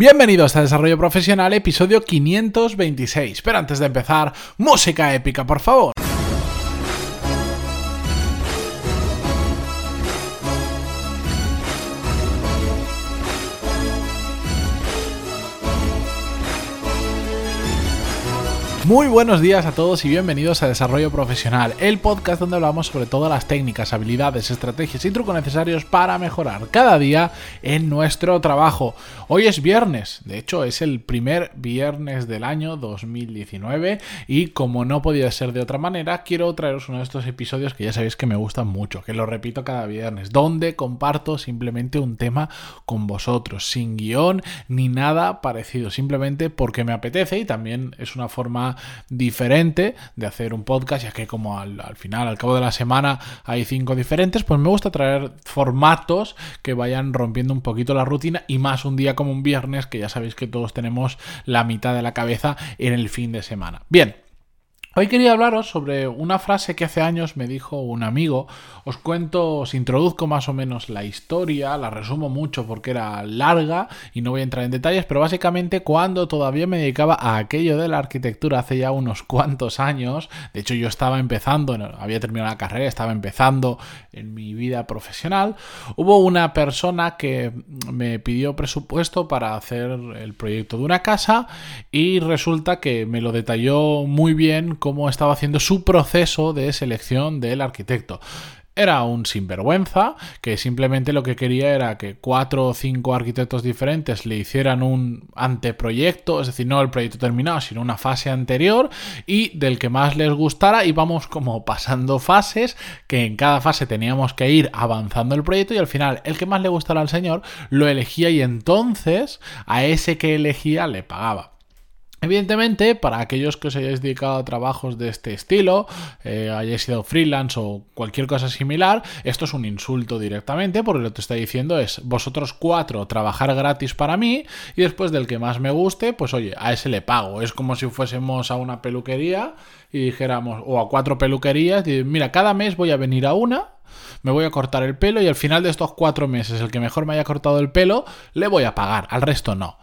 Bienvenidos a Desarrollo Profesional, episodio 526. Pero antes de empezar, música épica, por favor. Muy buenos días a todos y bienvenidos a Desarrollo Profesional, el podcast donde hablamos sobre todas las técnicas, habilidades, estrategias y trucos necesarios para mejorar cada día en nuestro trabajo. Hoy es viernes, de hecho es el primer viernes del año 2019 y como no podía ser de otra manera, quiero traeros uno de estos episodios que ya sabéis que me gustan mucho, que lo repito cada viernes, donde comparto simplemente un tema con vosotros, sin guion ni nada parecido, simplemente porque me apetece y también es una forma diferente de hacer un podcast, ya que como al, final, al cabo de la semana, hay cinco diferentes, pues me gusta traer formatos que vayan rompiendo un poquito la rutina y más un día como un viernes, que ya sabéis que todos tenemos la mitad de la cabeza en el fin de semana. Bien. Hoy quería hablaros sobre una frase que hace años me dijo un amigo. Os cuento, os introduzco más o menos la historia, la resumo mucho porque era larga y no voy a entrar en detalles, pero básicamente cuando todavía me dedicaba a aquello de la arquitectura hace ya unos cuantos años, de hecho yo estaba empezando, había terminado la carrera, estaba empezando en mi vida profesional, hubo una persona que me pidió presupuesto para hacer el proyecto de una casa y resulta que me lo detalló muy bien cómo estaba haciendo su proceso de selección del arquitecto. Era un sinvergüenza que simplemente lo que quería era que cuatro o cinco arquitectos diferentes le hicieran un anteproyecto, es decir, no el proyecto terminado, sino una fase anterior y del que más les gustara íbamos como pasando fases, que en cada fase teníamos que ir avanzando el proyecto y al final el que más le gustara al señor lo elegía y entonces a ese que elegía le pagaba. Evidentemente, para aquellos que os hayáis dedicado a trabajos de este estilo, eh, hayáis sido freelance o cualquier cosa similar, esto es un insulto directamente, porque lo que te está diciendo es vosotros cuatro trabajar gratis para mí y después del que más me guste, pues oye, a ese le pago. Es como si fuésemos a una peluquería y dijéramos, o a cuatro peluquerías, y mira, cada mes voy a venir a una, me voy a cortar el pelo y al final de estos cuatro meses, el que mejor me haya cortado el pelo, le voy a pagar, al resto no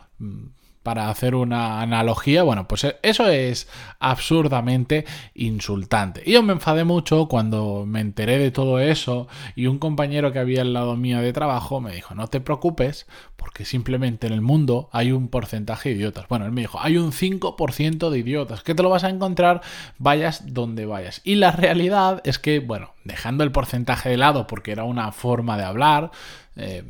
para hacer una analogía, bueno, pues e, eso es absurdamente insultante. Y yo me enfadé mucho cuando me enteré de todo eso y un compañero que había al lado mío de trabajo me dijo, no te preocupes porque simplemente en el mundo hay un porcentaje de idiotas. Bueno, él me dijo, hay un 5% de idiotas, que te lo vas a encontrar vayas donde vayas. Y la realidad es que, bueno, dejando el porcentaje de lado porque era una forma de hablar, eh,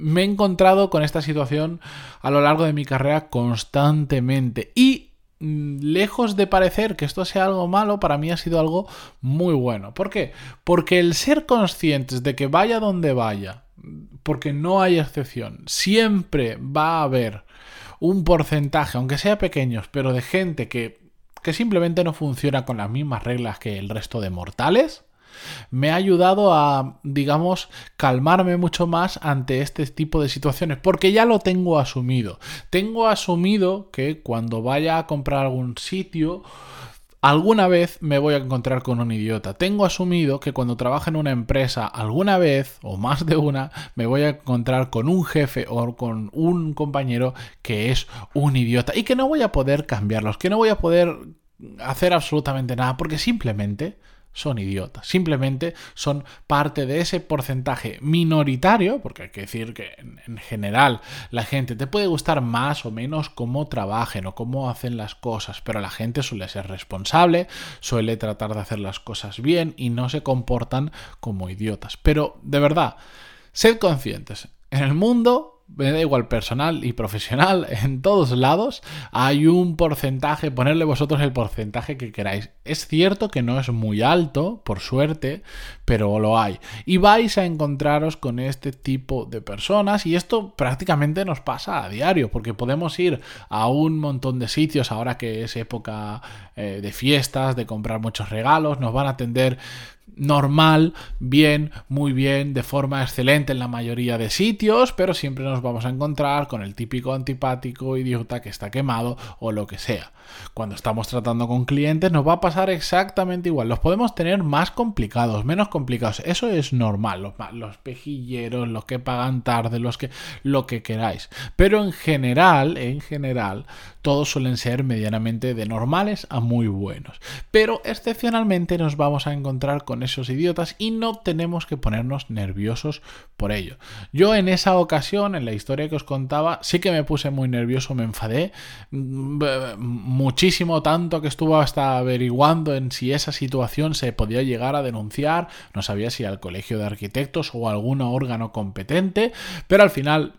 me he encontrado con esta situación a lo largo de mi carrera constantemente y mm, lejos de parecer que esto sea algo malo, para mí ha sido algo muy bueno. ¿Por qué? Porque el ser conscientes de que vaya donde vaya, porque no hay excepción, siempre va a haber un porcentaje, aunque sea pequeño, pero de gente que, que simplemente no funciona con las mismas reglas que el resto de mortales, me ha ayudado a, digamos, calmarme mucho más ante este tipo de situaciones, porque ya lo tengo asumido. Tengo asumido que cuando vaya a comprar algún sitio, alguna vez me voy a encontrar con un idiota. Tengo asumido que cuando trabajo en una empresa, alguna vez, o más de una, me voy a encontrar con un jefe o con un compañero que es un idiota y que no voy a poder cambiarlos, que no voy a poder hacer absolutamente nada, porque simplemente son idiotas. Simplemente son parte de ese porcentaje minoritario, porque hay que decir que en, general la gente te puede gustar más o menos cómo trabajen o cómo hacen las cosas, pero la gente suele ser responsable, suele tratar de hacer las cosas bien y no se comportan como idiotas. Pero de verdad, sed conscientes. En el mundo me da igual personal y profesional, en todos lados hay un porcentaje, ponerle vosotros el porcentaje que queráis. Es cierto que no es muy alto, por suerte, pero lo hay. Y vais a encontraros con este tipo de personas y esto prácticamente nos pasa a diario, porque podemos ir a un montón de sitios ahora que es época eh, de fiestas, de comprar muchos regalos, nos van a atender normal, bien, muy bien, de forma excelente en la mayoría de sitios, pero siempre nos vamos a encontrar con el típico antipático idiota que está quemado o lo que sea. Cuando estamos tratando con clientes nos va a pasar exactamente igual. Los podemos tener más complicados, menos complicados. Eso es normal. Los, los pejilleros, los que pagan tarde, los que lo que queráis. Pero en general, en general, todos suelen ser medianamente de normales a muy buenos. Pero excepcionalmente nos vamos a encontrar con esos idiotas y no tenemos que ponernos nerviosos por ello. Yo en esa ocasión, en la historia que os contaba, sí que me puse muy nervioso, me enfadé mm, muchísimo, tanto que estuvo hasta averiguando en si esa situación se podía llegar a denunciar, no sabía si al colegio de arquitectos o algún órgano competente, pero al final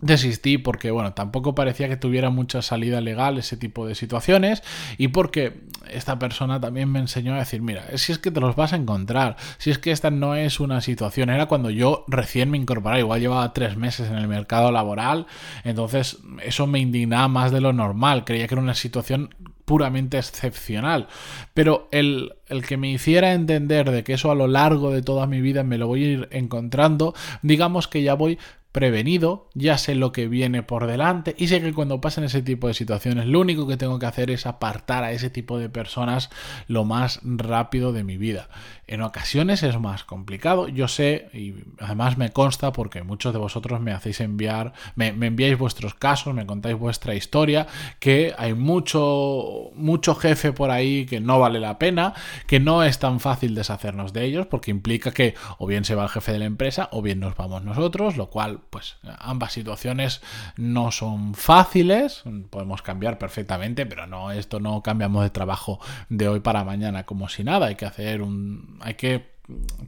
desistí porque, bueno, tampoco parecía que tuviera mucha salida legal ese tipo de situaciones y porque esta persona también me enseñó a decir, mira, si es que te los vas a encontrar, si es que esta no es una situación, era cuando yo recién me incorporaba, igual llevaba tres meses en el mercado laboral, entonces eso me indignaba más de lo normal, creía que era una situación puramente excepcional. Pero el, el, que me hiciera entender de que eso a lo largo de toda mi vida me lo voy a ir encontrando, digamos que ya voy prevenido, ya sé lo que viene por delante y sé que cuando pasen ese tipo de situaciones lo único que tengo que hacer es apartar a ese tipo de personas lo más rápido de mi vida. En ocasiones es más complicado, yo sé y además me consta porque muchos de vosotros me hacéis enviar, me, enviáis vuestros casos, me contáis vuestra historia, que hay mucho, mucho jefe por ahí que no vale la pena, que no es tan fácil deshacernos de ellos porque implica que o bien se va el jefe de la empresa o bien nos vamos nosotros, lo cual pues ambas situaciones no son fáciles, podemos cambiar perfectamente, pero no, esto no cambiamos de trabajo de hoy para mañana como si nada, hay que hacer un, hay que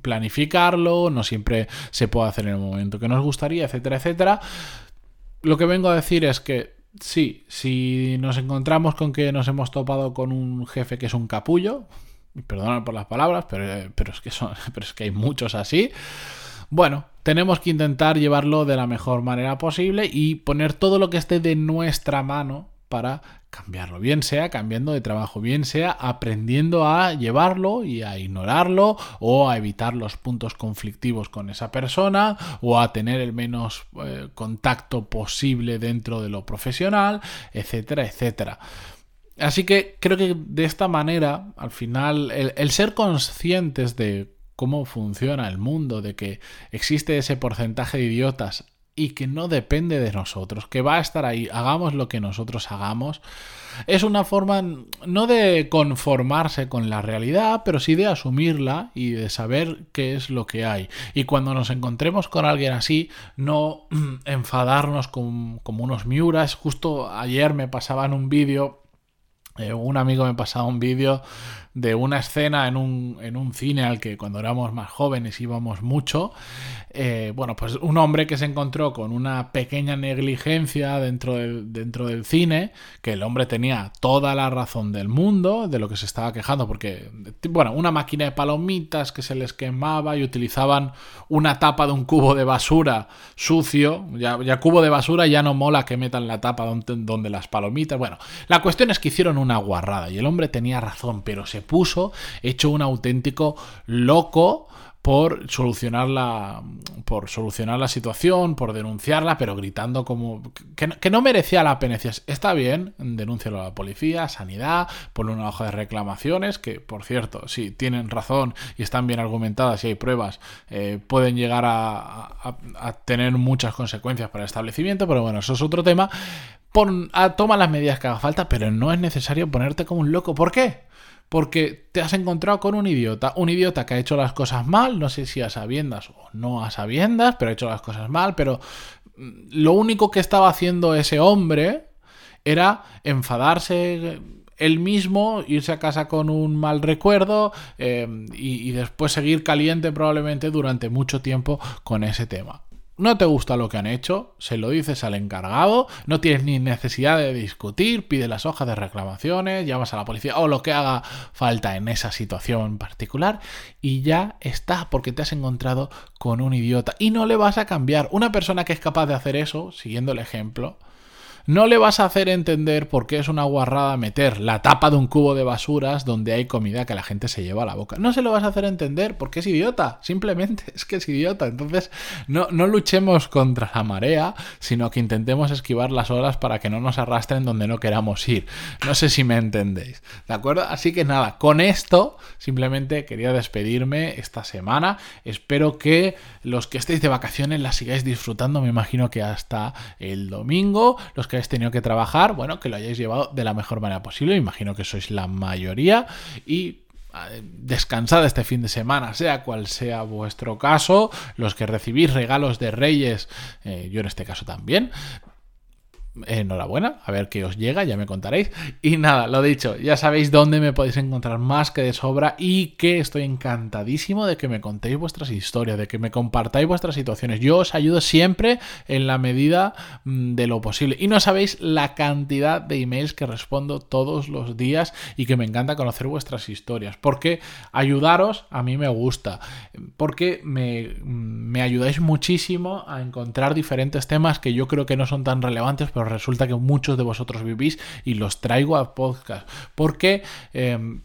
planificarlo, no siempre se puede hacer en el momento que nos gustaría, etcétera, etcétera. Lo que vengo a decir es que sí, si nos encontramos con que nos hemos topado con un jefe que es un capullo, perdonad por las palabras, pero, pero, es que son, pero es que hay muchos así. Bueno, tenemos que intentar llevarlo de la mejor manera posible y poner todo lo que esté de nuestra mano para cambiarlo, bien sea cambiando de trabajo, bien sea aprendiendo a llevarlo y a ignorarlo o a evitar los puntos conflictivos con esa persona o a tener el menos eh, contacto posible dentro de lo profesional, etcétera, etcétera. Así que creo que de esta manera, al final, el ser conscientes de cómo funciona el mundo, de que existe ese porcentaje de idiotas y que no depende de nosotros, que va a estar ahí, hagamos lo que nosotros hagamos, es una forma no de conformarse con la realidad, pero sí de asumirla y de saber qué es lo que hay. Y cuando nos encontremos con alguien así, no enfadarnos como unos miuras. Justo ayer me pasaban un vídeo, eh, un amigo me pasaba un vídeo de una escena en un, en un cine al que cuando éramos más jóvenes íbamos mucho. Eh, bueno, pues un hombre que se encontró con una pequeña negligencia dentro del, dentro del cine, que el hombre tenía toda la razón del mundo de lo que se estaba quejando, porque, bueno, una máquina de palomitas que se les quemaba y utilizaban una tapa de un cubo de basura sucio, ya, ya cubo de basura ya no mola que metan la tapa donde, donde las palomitas, bueno, la cuestión es que hicieron una guarrada y el hombre tenía razón, pero se puso hecho un auténtico loco por solucionar la por solucionar la situación, por denunciarla, pero gritando como que, no merecía la pena. está bien, denúncialo a la policía, sanidad, ponle una hoja de reclamaciones, que por cierto, si tienen razón y están bien argumentadas y hay pruebas, eh, pueden llegar a, tener muchas consecuencias para el establecimiento, pero bueno, eso es otro tema. Pon, toma las medidas que haga falta, pero no es necesario ponerte como un loco. ¿Por qué? Porque te has encontrado con un idiota, un idiota que ha hecho las cosas mal, no sé si a sabiendas o no a sabiendas, pero ha hecho las cosas mal, pero mm, lo único que estaba haciendo ese hombre era enfadarse él mismo, irse a casa con un mal recuerdo eh, y después seguir caliente probablemente durante mucho tiempo con ese tema no te gusta lo que han hecho, se lo dices al encargado, no tienes ni necesidad de discutir, pide las hojas de reclamaciones, llamas a la policía o lo que haga falta en esa situación particular y ya está, porque te has encontrado con un idiota y no le vas a cambiar. Una persona que es capaz de hacer eso, siguiendo el ejemplo, no le vas a hacer entender por qué es una guarrada meter la tapa de un cubo de basuras donde hay comida que la gente se lleva a la boca. No se lo vas a hacer entender porque es idiota, simplemente es que es idiota. Entonces, no, no luchemos contra la marea, sino que intentemos esquivar las olas para que no nos arrastren donde no queramos ir. No sé si me entendéis, ¿de acuerdo? Así que nada, con esto simplemente quería despedirme esta semana. Espero que los que estéis de vacaciones la sigáis disfrutando, me imagino que hasta el domingo. Los que habéis tenido que trabajar, bueno, que lo hayáis llevado de la mejor manera posible. Imagino que sois la mayoría. Y eh, descansad este fin de semana, sea cual sea vuestro caso, los que recibís regalos de reyes, eh, yo en este caso también, enhorabuena, a ver qué os llega, ya me contaréis. Y nada, lo dicho, ya sabéis dónde me podéis encontrar más que de sobra y que estoy encantadísimo de que me contéis vuestras historias, de que me compartáis vuestras situaciones. Yo os ayudo siempre en la medida mm, de lo posible. Y no sabéis la cantidad de emails que respondo todos los días y que me encanta conocer vuestras historias. Porque ayudaros a mí me gusta, porque me, mm, me ayudáis muchísimo a encontrar diferentes temas que yo creo que no son tan relevantes, pero resulta que muchos de vosotros vivís y los traigo a podcast. Porque em,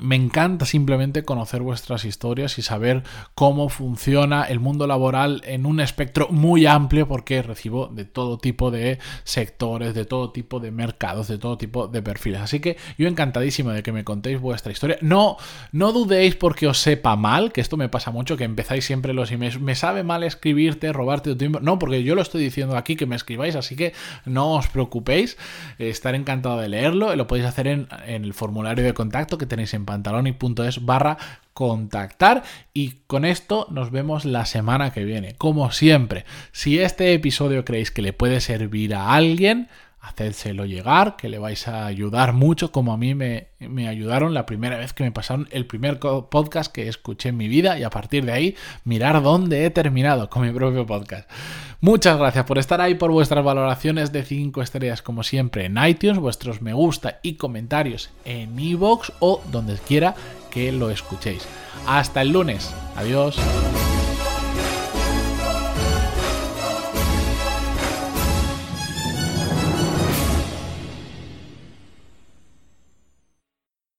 me encanta simplemente conocer vuestras historias y saber cómo funciona el mundo laboral en un espectro muy amplio porque recibo de todo tipo de sectores, de todo tipo de mercados, de todo tipo de perfiles. Así que yo encantadísimo de que me contéis vuestra historia. No, no dudéis porque os sepa mal, que esto me pasa mucho, que empezáis siempre los emails. Me sabe mal escribirte, robarte tu tiempo. No, porque yo lo estoy diciendo aquí que me escribáis, así que no os preocupéis. Estaré encantado de leerlo. Lo podéis hacer en, en el formulario de contacto que tenéis en pantaloni.es barra contactar y con esto nos vemos la semana que viene. Como siempre, si este episodio creéis que le puede servir a alguien, hacédselo llegar, que le vais a ayudar mucho, como a mí me, me, ayudaron la primera vez que me pasaron el primer podcast que escuché en mi vida y a partir de ahí mirar dónde he terminado con mi propio podcast. Muchas gracias por estar ahí, por vuestras valoraciones de 5 estrellas como siempre en iTunes, vuestros me gusta y comentarios en iVoox o donde quiera que lo escuchéis. Hasta el lunes. Adiós.